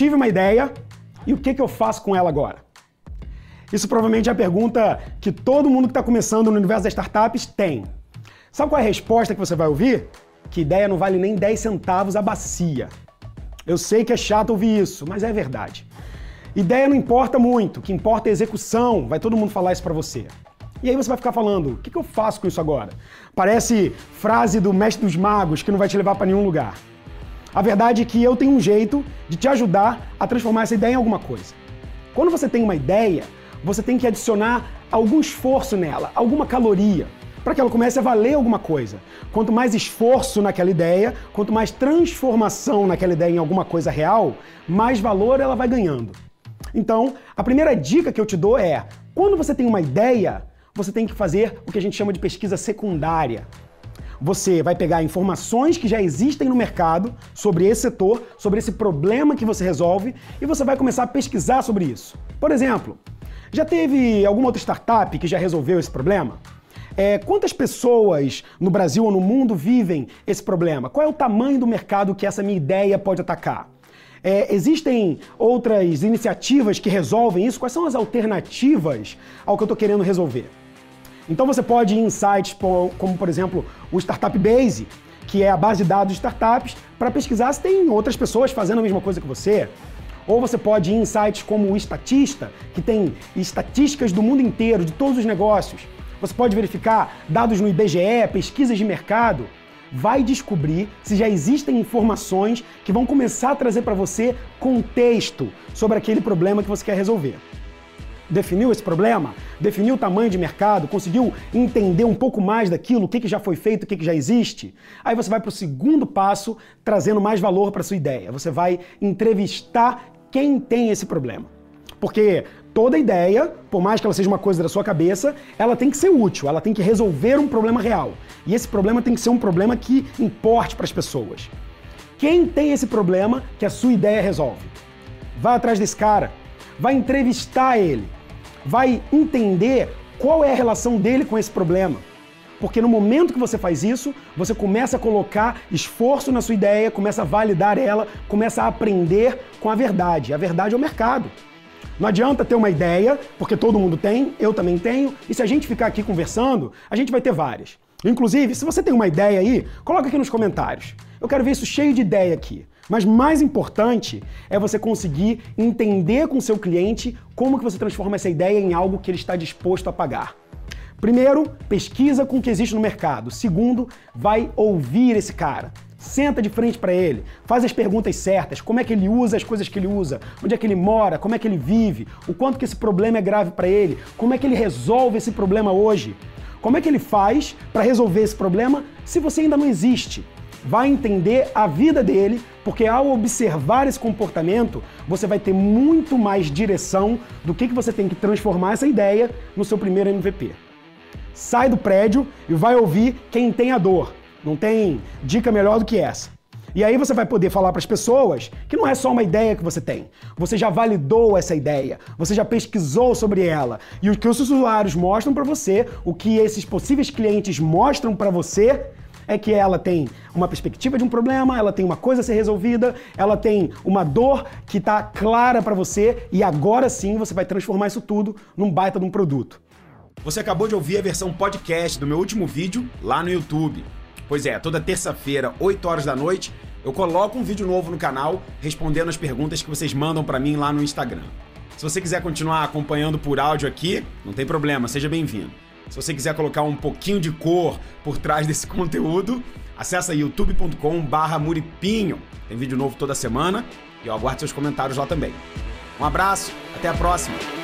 tive uma ideia e o que, que eu faço com ela agora? Isso provavelmente é a pergunta que todo mundo que está começando no universo das startups tem. Sabe qual é a resposta que você vai ouvir? Que ideia não vale nem 10 centavos a bacia. Eu sei que é chato ouvir isso, mas é verdade. Ideia não importa muito, o que importa é execução, vai todo mundo falar isso para você. E aí você vai ficar falando, o que, que eu faço com isso agora? Parece frase do mestre dos magos que não vai te levar para nenhum lugar. A verdade é que eu tenho um jeito de te ajudar a transformar essa ideia em alguma coisa. Quando você tem uma ideia, você tem que adicionar algum esforço nela, alguma caloria, para que ela comece a valer alguma coisa. Quanto mais esforço naquela ideia, quanto mais transformação naquela ideia em alguma coisa real, mais valor ela vai ganhando. Então, a primeira dica que eu te dou é: quando você tem uma ideia, você tem que fazer o que a gente chama de pesquisa secundária. Você vai pegar informações que já existem no mercado sobre esse setor, sobre esse problema que você resolve, e você vai começar a pesquisar sobre isso. Por exemplo, já teve alguma outra startup que já resolveu esse problema? É, quantas pessoas no Brasil ou no mundo vivem esse problema? Qual é o tamanho do mercado que essa minha ideia pode atacar? É, existem outras iniciativas que resolvem isso? Quais são as alternativas ao que eu estou querendo resolver? Então você pode ir em sites como, por exemplo, o Startup Base, que é a base de dados de startups, para pesquisar se tem outras pessoas fazendo a mesma coisa que você. Ou você pode ir em sites como o Estatista, que tem estatísticas do mundo inteiro, de todos os negócios. Você pode verificar dados no IBGE, pesquisas de mercado. Vai descobrir se já existem informações que vão começar a trazer para você contexto sobre aquele problema que você quer resolver. Definiu esse problema? Definiu o tamanho de mercado? Conseguiu entender um pouco mais daquilo, o que, que já foi feito, o que, que já existe? Aí você vai para o segundo passo, trazendo mais valor para sua ideia. Você vai entrevistar quem tem esse problema. Porque toda ideia, por mais que ela seja uma coisa da sua cabeça, ela tem que ser útil, ela tem que resolver um problema real. E esse problema tem que ser um problema que importe para as pessoas. Quem tem esse problema que a sua ideia resolve? Vai atrás desse cara, vai entrevistar ele, vai entender qual é a relação dele com esse problema. Porque no momento que você faz isso, você começa a colocar esforço na sua ideia, começa a validar ela, começa a aprender com a verdade. A verdade é o mercado. Não adianta ter uma ideia, porque todo mundo tem, eu também tenho, e se a gente ficar aqui conversando, a gente vai ter várias. Inclusive, se você tem uma ideia aí, coloca aqui nos comentários. Eu quero ver isso cheio de ideia aqui. Mas mais importante é você conseguir entender com seu cliente como que você transforma essa ideia em algo que ele está disposto a pagar. Primeiro, pesquisa com o que existe no mercado. Segundo, vai ouvir esse cara. Senta de frente para ele, faz as perguntas certas, como é que ele usa as coisas que ele usa, onde é que ele mora, como é que ele vive, o quanto que esse problema é grave para ele, como é que ele resolve esse problema hoje. Como é que ele faz para resolver esse problema se você ainda não existe? Vai entender a vida dele, porque ao observar esse comportamento, você vai ter muito mais direção do que, que você tem que transformar essa ideia no seu primeiro MVP. Sai do prédio e vai ouvir quem tem a dor. Não tem dica melhor do que essa. E aí você vai poder falar para as pessoas que não é só uma ideia que você tem. Você já validou essa ideia, você já pesquisou sobre ela. E o que os usuários mostram para você, o que esses possíveis clientes mostram para você, é que ela tem uma perspectiva de um problema, ela tem uma coisa a ser resolvida, ela tem uma dor que está clara para você e agora sim você vai transformar isso tudo num baita de um produto. Você acabou de ouvir a versão podcast do meu último vídeo lá no YouTube. Pois é, toda terça-feira, 8 horas da noite, eu coloco um vídeo novo no canal respondendo as perguntas que vocês mandam para mim lá no Instagram. Se você quiser continuar acompanhando por áudio aqui, não tem problema, seja bem-vindo. Se você quiser colocar um pouquinho de cor por trás desse conteúdo, acessa youtube.com/muripinho. Tem vídeo novo toda semana e eu aguardo seus comentários lá também. Um abraço, até a próxima.